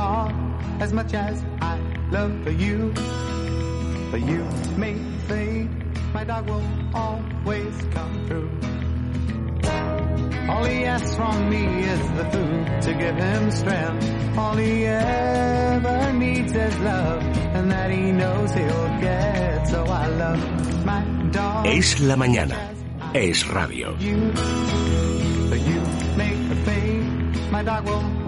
dog as much as I love for you. But you may fade, my dog will always come through. All he asks from me is the food to give him strength. All he ever needs is love, and that he knows he'll get. So I love my dog. Es la mañana. Es radio. You, but you make fade. My dog will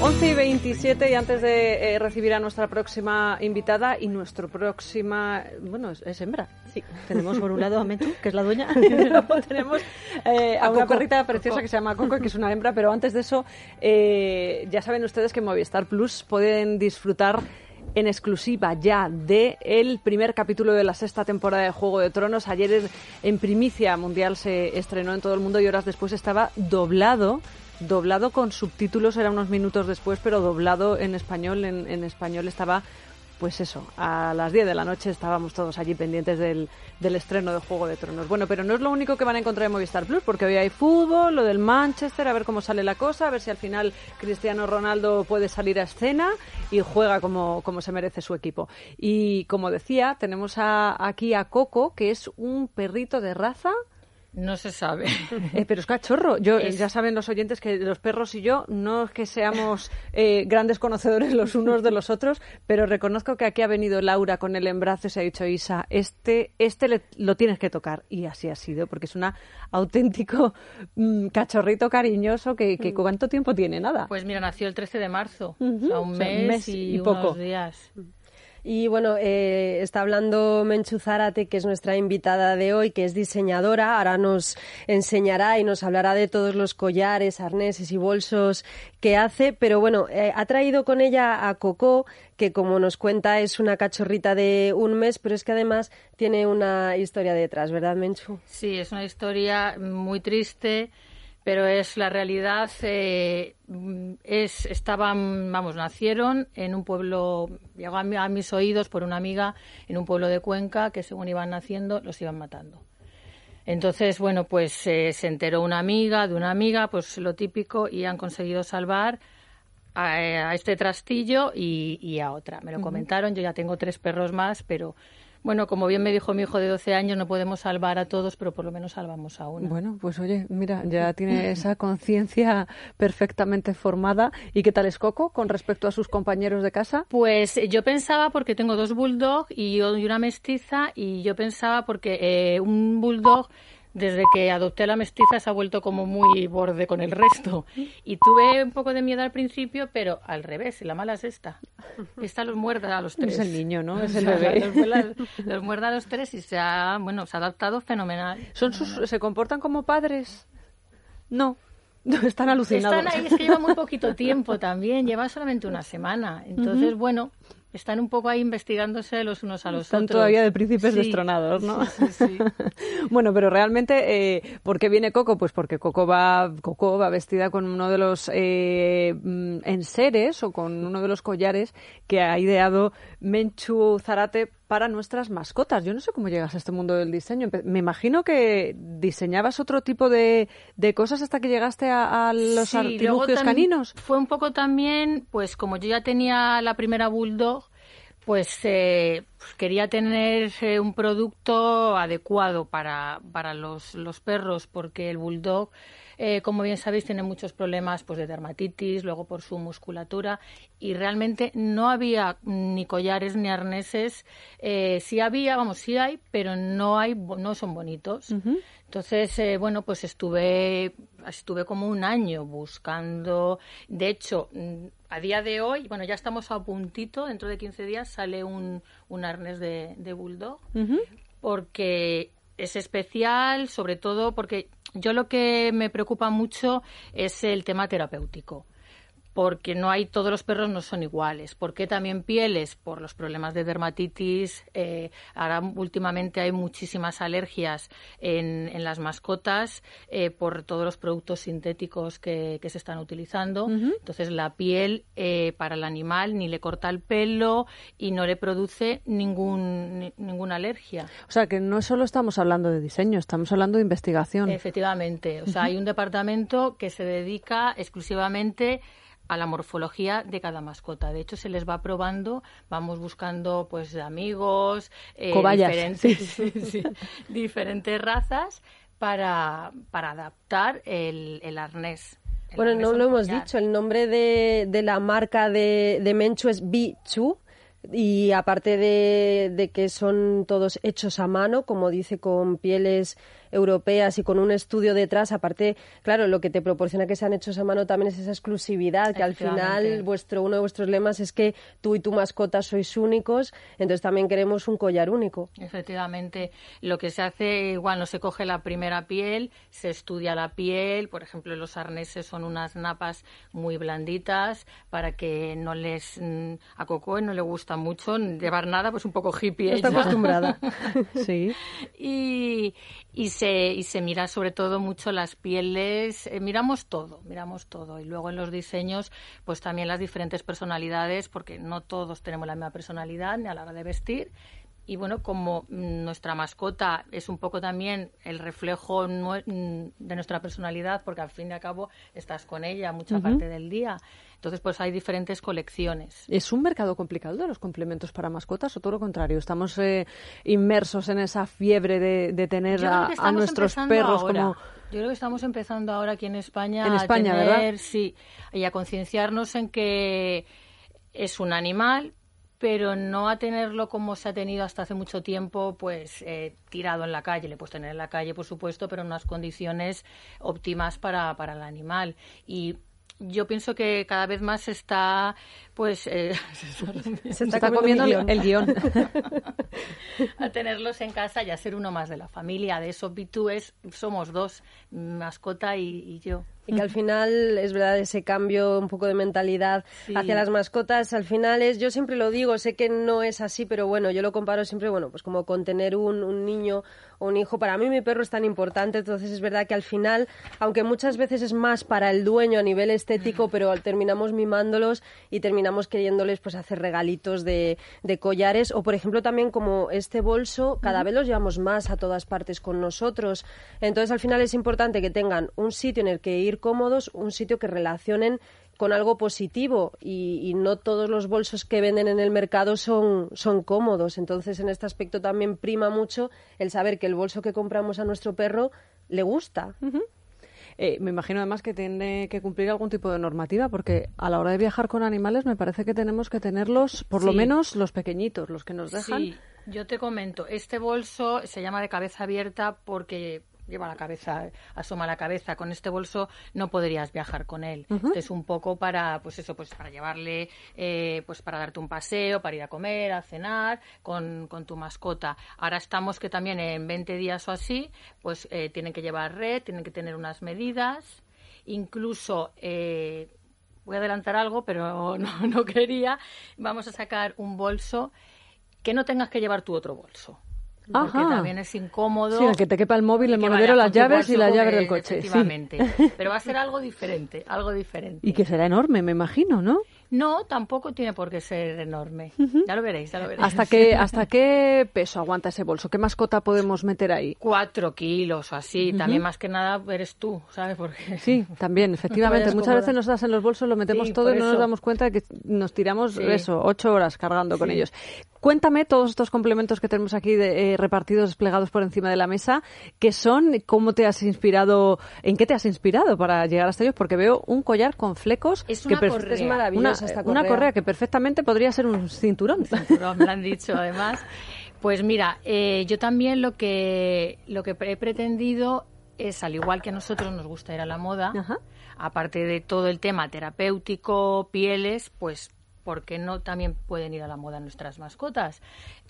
11 y 27 y antes de eh, recibir a nuestra próxima invitada y nuestro próxima, bueno, es, es hembra. Sí, tenemos por un lado a Menchu, que es la dueña. Y luego tenemos eh, a, A una Coco. perrita preciosa que se llama Coco, que es una hembra, pero antes de eso, eh, ya saben ustedes que en Movistar Plus pueden disfrutar en exclusiva ya de el primer capítulo de la sexta temporada de Juego de Tronos. Ayer en primicia mundial se estrenó en todo el mundo y horas después estaba doblado. Doblado con subtítulos, era unos minutos después, pero doblado en español. En, en español estaba pues eso, a las 10 de la noche estábamos todos allí pendientes del, estreno de Juego de Tronos. Bueno, pero no es lo único que van a encontrar en Movistar Plus, porque hoy hay fútbol, lo del Manchester, a ver cómo sale la cosa, a ver si al final Cristiano Ronaldo puede salir a escena y juega como, como se merece su equipo. Y como decía, tenemos a- aquí a Coco, que es un perrito de raza. No se sabe. Eh, pero es cachorro. Yo, Es- Ya saben los oyentes que los perros y yo no es que seamos eh, grandes conocedores los unos de los otros, pero reconozco que aquí ha venido Laura con el embrazo y se ha dicho, Isa, este, este le- lo tienes que tocar. Y así ha sido, porque es un auténtico mm, cachorrito cariñoso que, que ¿cuánto tiempo tiene? Nada. Pues mira, nació el 13 de marzo, o sea, un O sea, mes, mes y, y poco. unos días. Y bueno, eh, está hablando Menchu Zárate, que es nuestra invitada de hoy, que es diseñadora. Ahora nos enseñará y nos hablará de todos los collares, arneses y bolsos que hace. Pero bueno, eh, ha traído con ella a Coco, que como nos cuenta es una cachorrita de un mes, pero es que además tiene una historia detrás, ¿verdad, Menchu? Sí, es una historia muy triste, pero es la realidad. eh, es, estaban, vamos, nacieron en un pueblo, llegó a, mi- a mis oídos por una amiga en un pueblo de Cuenca que según iban naciendo los iban matando. Entonces, bueno, pues eh, se enteró una amiga de una amiga, pues lo típico, y han conseguido salvar a, a este trastillo y, y a otra. Me lo comentaron, yo ya tengo tres perros más, pero bueno, como bien me dijo mi hijo de 12 años, no podemos salvar a todos, pero por lo menos salvamos a uno. Bueno, pues oye, mira, ya tiene esa conciencia perfectamente formada. ¿Y qué tal es Coco con respecto a sus compañeros de casa? Pues yo pensaba, porque tengo dos bulldog y, yo- y una mestiza, y yo pensaba porque eh, un bulldog, desde que adopté a la mestiza, se ha vuelto como muy borde con el resto. Y tuve un poco de miedo al principio, pero al revés, la mala es esta. Esta los muerde a los tres. Es el niño, ¿no? Es el bebé. Los, los muerde a los tres y se ha, bueno, se ha adaptado fenomenal. ¿Son sus, ¿Se comportan como padres? No. Están alucinados. Están ahí, es que lleva muy poquito tiempo también, lleva solamente una semana. Entonces, bueno, están un poco ahí investigándose los unos a los Están otros. todavía de príncipes Sí, destronados, ¿no? sí, sí, sí. bueno, pero realmente, eh, ¿por qué viene Coco? Pues porque Coco va, Coco va vestida con uno de los eh, mm, enseres o con uno de los collares que ha ideado Menchu Zarate para nuestras mascotas. Yo no sé cómo llegas a este mundo del diseño. Me imagino que diseñabas otro tipo de, de cosas hasta que llegaste a, a los Sí, artilugios caninos. Fue un poco también, pues como yo ya tenía la primera bulldog, pues eh, pues, quería tener eh, un producto adecuado para, para los, los perros, porque el bulldog eh, como bien sabéis, tiene muchos problemas pues, de dermatitis, luego por su musculatura, y realmente no había ni collares ni arneses. Eh, sí había, vamos, sí hay, pero no, hay, no son bonitos. Entonces, eh, bueno, pues estuve, estuve como un año buscando. De hecho, mm, a día de hoy, bueno, ya estamos a puntito, dentro de 15 días sale un, un arnés de, de bulldog, porque es especial, sobre todo porque yo lo que me preocupa mucho es el tema terapéutico porque no hay todos los perros no son iguales. Porque también pieles por los problemas de dermatitis. Eh, ahora últimamente hay muchísimas alergias en, las mascotas eh, por todos los productos sintéticos que, se están utilizando. Entonces la piel eh, para el animal ni le corta el pelo y no le produce ningún, ninguna alergia. O sea que no solo estamos hablando de diseño, estamos hablando de investigación. Efectivamente. O sea, hay un departamento que se dedica exclusivamente a la morfología de cada mascota. De hecho, se les va probando, vamos buscando pues amigos, eh, diferentes, diferentes razas para, para adaptar el, el arnés. bueno, no lo hemos dicho, el nombre de, de la marca de, de Menchu es Bichu y aparte de, de, que son todos hechos a mano, como dice, con pieles europeas y con un estudio detrás, aparte, claro, lo que te proporciona que sean hechos a mano también es esa exclusividad, que al final vuestro uno de vuestros lemas es que tú y tu mascota sois únicos, entonces también queremos un collar único. Efectivamente, lo que se hace igual no se coge la primera piel, se estudia la piel, por ejemplo, los arneses son unas napas muy blanditas para que no les mm, a Coco no le gusta mucho llevar nada, pues un poco hippie. Está acostumbrada. sí. Y, y se, y se mira sobre todo mucho las pieles, eh, miramos todo, miramos todo. Y luego en los diseños, pues también las diferentes personalidades, porque no todos tenemos la misma personalidad ni a la hora de vestir. Y bueno, como nuestra mascota es un poco también el reflejo de nuestra personalidad, porque al fin y al cabo estás con ella mucha parte del día. Entonces, pues hay diferentes colecciones. ¿Es un mercado complicado de los complementos para mascotas o todo lo contrario? ¿Estamos eh, inmersos en esa fiebre de, tener a, nuestros perros como...? Yo creo que estamos empezando ahora aquí en España, en España a ¿verdad? sí, y a concienciarnos en que es un animal, pero no a tenerlo como se ha tenido hasta hace mucho tiempo, pues eh, tirado en la calle. Le puedes tener en la calle, por supuesto, pero en unas condiciones óptimas para, para el animal. Y yo pienso que cada vez más está, pues, eh, se, está, comiendo el guion. a tenerlos en casa y a ser uno más de la familia. De eso, Pitu es, somos dos, mascota y yo. Y que al final es verdad ese cambio un poco de mentalidad hacia las mascotas. Al final es, yo siempre lo digo, sé que no es así, pero bueno, yo lo comparo siempre, bueno, pues como con tener un, un niño o un hijo. Para mí mi perro es tan importante, entonces es verdad que al final, aunque muchas veces es más para el dueño a nivel estético, pero terminamos mimándolos y terminamos queriéndoles pues hacer regalitos de, de collares o por ejemplo también como este bolso, cada vez los llevamos más a todas partes con nosotros. Entonces al final es importante que tengan un sitio en el que ir cómodos, un sitio que relacionen con algo positivo y, no todos los bolsos que venden en el mercado son, son cómodos. Entonces, en este aspecto también prima mucho el saber que el bolso que compramos a nuestro perro le gusta. Eh, me imagino además que tiene que cumplir algún tipo de normativa, porque a la hora de viajar con animales me parece que tenemos que tenerlos, por lo menos los pequeñitos, los que nos dejan. Sí, yo te comento, este bolso se llama de cabeza abierta porque lleva la cabeza, asoma la cabeza. Con este bolso no podrías viajar con él. Es un poco para, pues eso, pues para llevarle, eh, pues para darte un paseo, para ir a comer, a cenar con, tu mascota. Ahora estamos que también en 20 días o así, pues eh, tienen que llevar red, tienen que tener unas medidas. Incluso eh, voy a adelantar algo, pero no, no quería. Vamos a sacar un bolso que no tengas que llevar tu otro bolso porque también es incómodo. Sí, que te quepa el móvil, el monedero, las llaves y la llave del coche. Efectivamente. Pero va a ser algo diferente, algo diferente. Y que será enorme, me imagino, ¿no? No, tampoco tiene por qué ser enorme. Ya lo veréis, ya lo veréis. ¿Hasta qué, ¿Hasta qué peso aguanta ese bolso? ¿Qué mascota podemos meter ahí? Cuatro kilos o así. También más que nada eres tú, ¿sabes? Porque... Sí, también, efectivamente. Muchas veces nos das en los bolsos, lo metemos todo y no nos damos cuenta de que nos tiramos eso, ocho horas cargando con ellos. Cuéntame todos estos complementos que tenemos aquí de, eh, repartidos, desplegados por encima de la mesa, qué son, cómo te has inspirado, en qué te has inspirado para llegar hasta ellos, porque veo un collar con flecos. Es una que correa. Es maravillosa esta Una correa. correa que perfectamente podría ser un cinturón. Cinturón, me lo han dicho además. Pues mira, eh, yo también lo que, lo que he pretendido es, al igual que a nosotros nos gusta ir a la moda, Ajá. aparte de todo el tema terapéutico, pieles, pues, ¿por qué no también pueden ir a la moda nuestras mascotas?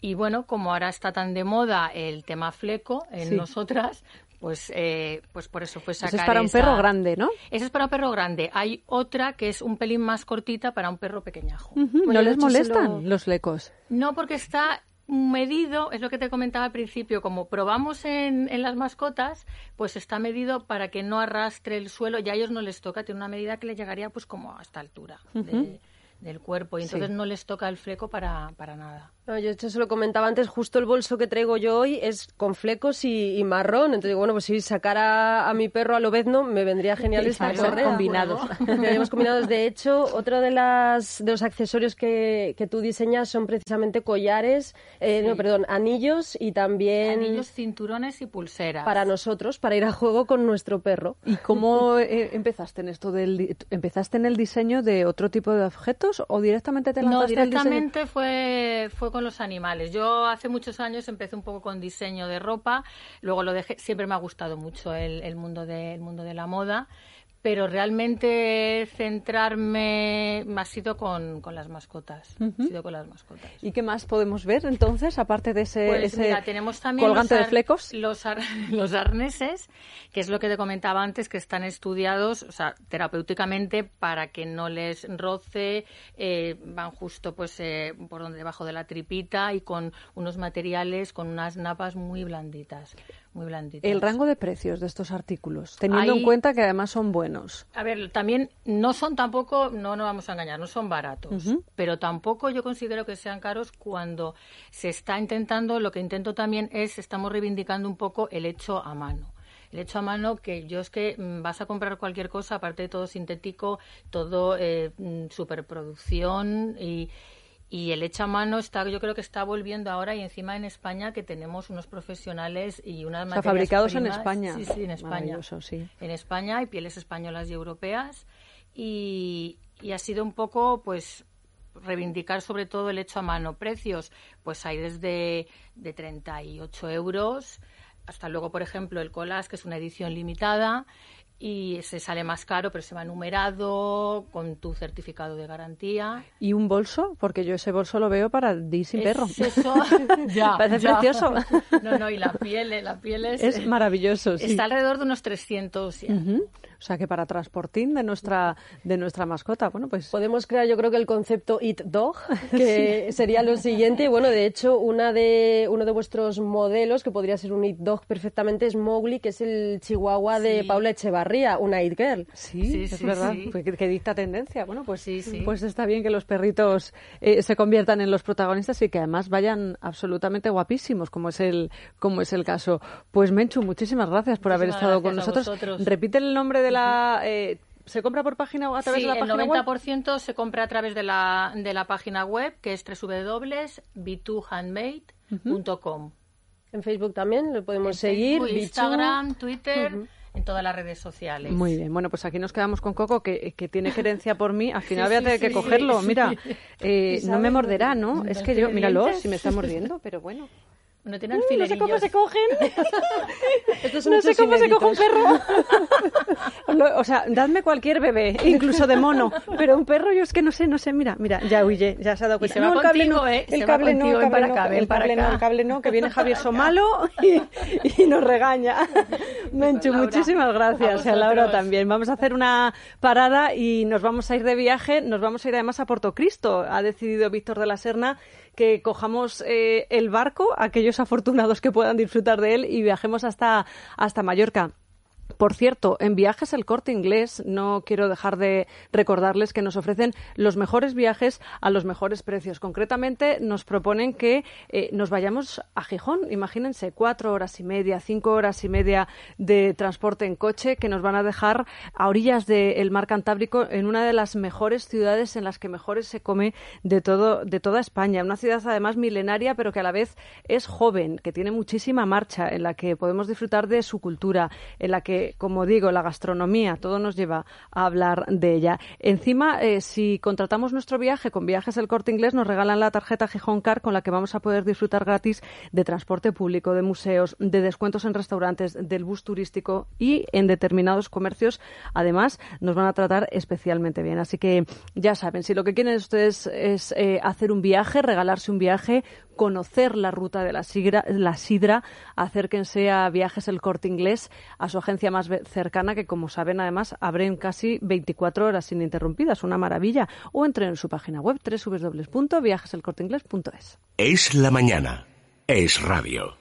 Y bueno, como ahora está tan de moda el tema fleco en Sí. nosotras, pues, eh, pues por eso fue Eso sacar es para un esa- perro grande, ¿no? Esa es para un perro grande. Hay otra que es un pelín más cortita para un perro pequeñajo. Bueno, ¿No les molestan lo- los flecos? No, porque está medido, es lo que te comentaba al principio, como probamos en, en las mascotas, pues está medido para que no arrastre el suelo, ya a ellos no les toca, tiene una medida que les llegaría pues como a esta altura de- del cuerpo y entonces Sí. no les toca el fleco para, para nada. No, yo esto se lo comentaba antes, justo el bolso que traigo yo hoy es con flecos y, y marrón. Entonces digo, bueno, pues si sacara a mi perro a lobezno, me vendría genial esta correa. combinados. Quedaríamos combinados. De hecho, otro de, las, de los accesorios que, que tú diseñas son precisamente collares, eh, no, perdón, anillos y también Anillos, cinturones y pulseras. para nosotros, para ir a juego con nuestro perro. ¿Y cómo eh, empezaste en esto del empezaste en el diseño de otro tipo de objetos o directamente te No, lanzaste al diseño? directamente fue, fue con los animales. Yo hace muchos años empecé un poco con diseño de ropa, luego lo dejé, siempre me ha gustado mucho el, el mundo, de, el mundo de la moda, pero realmente centrarme ha sido con, con las mascotas. Ha sido con las mascotas. ¿Y qué más podemos ver entonces, aparte de ese, Pues ese mira, tenemos también colgante de flecos? Los, ar- los arneses, que es lo que te comentaba antes, que están estudiados, o sea, terapéuticamente para que no les roce, eh, van justo pues eh, por donde debajo de la tripita y con unos materiales, con unas napas muy blanditas, muy blanditas. El rango de precios de estos artículos, teniendo en cuenta que además son buenos. A ver, también no son tampoco, no nos vamos a engañar, no son baratos, pero tampoco yo considero que sean caros cuando se está intentando, lo que intento también es, estamos reivindicando un poco el hecho a mano. El hecho a mano que yo es que mm, vas a comprar cualquier cosa, aparte de todo sintético, todo eh, mm, superproducción y, y el hecho a mano está, yo creo que está volviendo ahora y encima en España que tenemos unos profesionales y unas O sea, fabricados en España. Sí, sí, en España sí. en España hay pieles españolas y europeas y, y ha sido un poco pues reivindicar sobre todo el hecho a mano precios pues hay desde de 38 euros hasta luego por ejemplo el colas que es una edición limitada y se sale más caro pero se va numerado con tu certificado de garantía ¿Y un bolso? Porque yo ese bolso lo veo para Di sin Es perro. eso ya, Parece ya. precioso. no no y la piel eh, la piel es, Es maravilloso, sí. está alrededor de unos 300 ya. Ujú. O sea que para transportín de nuestra de nuestra mascota, bueno, pues Podemos crear, yo creo que el concepto Eat Dog, que sería lo siguiente. Y bueno, de hecho, una de, uno de vuestros modelos, que podría ser un Eat Dog perfectamente, es Mowgli, que es el chihuahua de Sí. Paula Una Eat Girl. Sí, Sí, es sí, verdad, sí. pues que, que dicta tendencia. Bueno, pues Sí, sí. pues está bien que los perritos eh, se conviertan en los protagonistas y que además vayan absolutamente guapísimos, como es el como es el caso. Pues Menchu, muchísimas gracias por haber estado con gracias nosotros. vosotros. Repite el nombre de la eh, ¿Se compra por página o a través Sí, de la el página web? 90% se compra a través de la, de la página web, que es www.b2handmade.com. En Facebook también lo podemos En seguir. Facebook. Instagram, Twitter, en todas las redes sociales. Muy bien, bueno, pues aquí nos quedamos con Coco, que, que tiene gerencia por mí. Al final Sí, voy a sí, tener que sí, cogerlo. Mira, eh, no me morderá, ¿no? Es que yo, míralo, si me está mordiendo, pero bueno. No tiene No sé alfilerillos. cómo se cogen. Estos son No sé cómo se coge un perro. O sea, dadme cualquier bebé, incluso de mono. Pero un perro, yo es que no sé, no sé. Mira, mira, ya huye, ya se ha dado cuenta. se va no, el cable contigo, no, ¿eh? el Se va cable no, el cable no, el cable no, el cable no, que viene Javier Somalo y, y nos regaña. Menchu, Laura. muchísimas gracias. Y a Laura también. Vamos a hacer una parada y nos vamos a ir de viaje. Nos vamos a ir además a Portocristo. Ha decidido Víctor de la Serna que cojamos eh, el barco, aquellos afortunados que puedan disfrutar de él, y viajemos hasta, hasta Mallorca. Por cierto, en viajes el corte inglés, no quiero dejar de recordarles que nos ofrecen los mejores viajes a los mejores precios. Concretamente, nos proponen que eh, nos vayamos a Gijón. Imagínense, cuatro horas y media, cinco horas y media de transporte en coche que nos van a dejar a orillas del mar Cantábrico en una de las mejores ciudades en las que mejores se come de, todo, de toda España. Una ciudad además milenaria, pero que a la vez es joven, que tiene muchísima marcha, en la que podemos disfrutar de su cultura, en la que como digo, la gastronomía, todo nos lleva a hablar de ella. Encima, eh, si contratamos nuestro viaje con Viajes del Corte Inglés, nos regalan la tarjeta Gijón Car con la que vamos a poder disfrutar gratis de transporte público, de museos, de descuentos en restaurantes, del bus turístico y en determinados comercios. Además, nos van a tratar especialmente bien. Así que ya saben, si lo que quieren ustedes es eh, hacer un viaje, regalarse un viaje, conocer la ruta de la sidra, la sidra, acérquense a Viajes El Corte Inglés, a su agencia más cercana, que como saben además abren casi 24 horas ininterrumpidas, una maravilla, o entren en su página web www.viajeselcorteinglés.es. Es la mañana, es radio.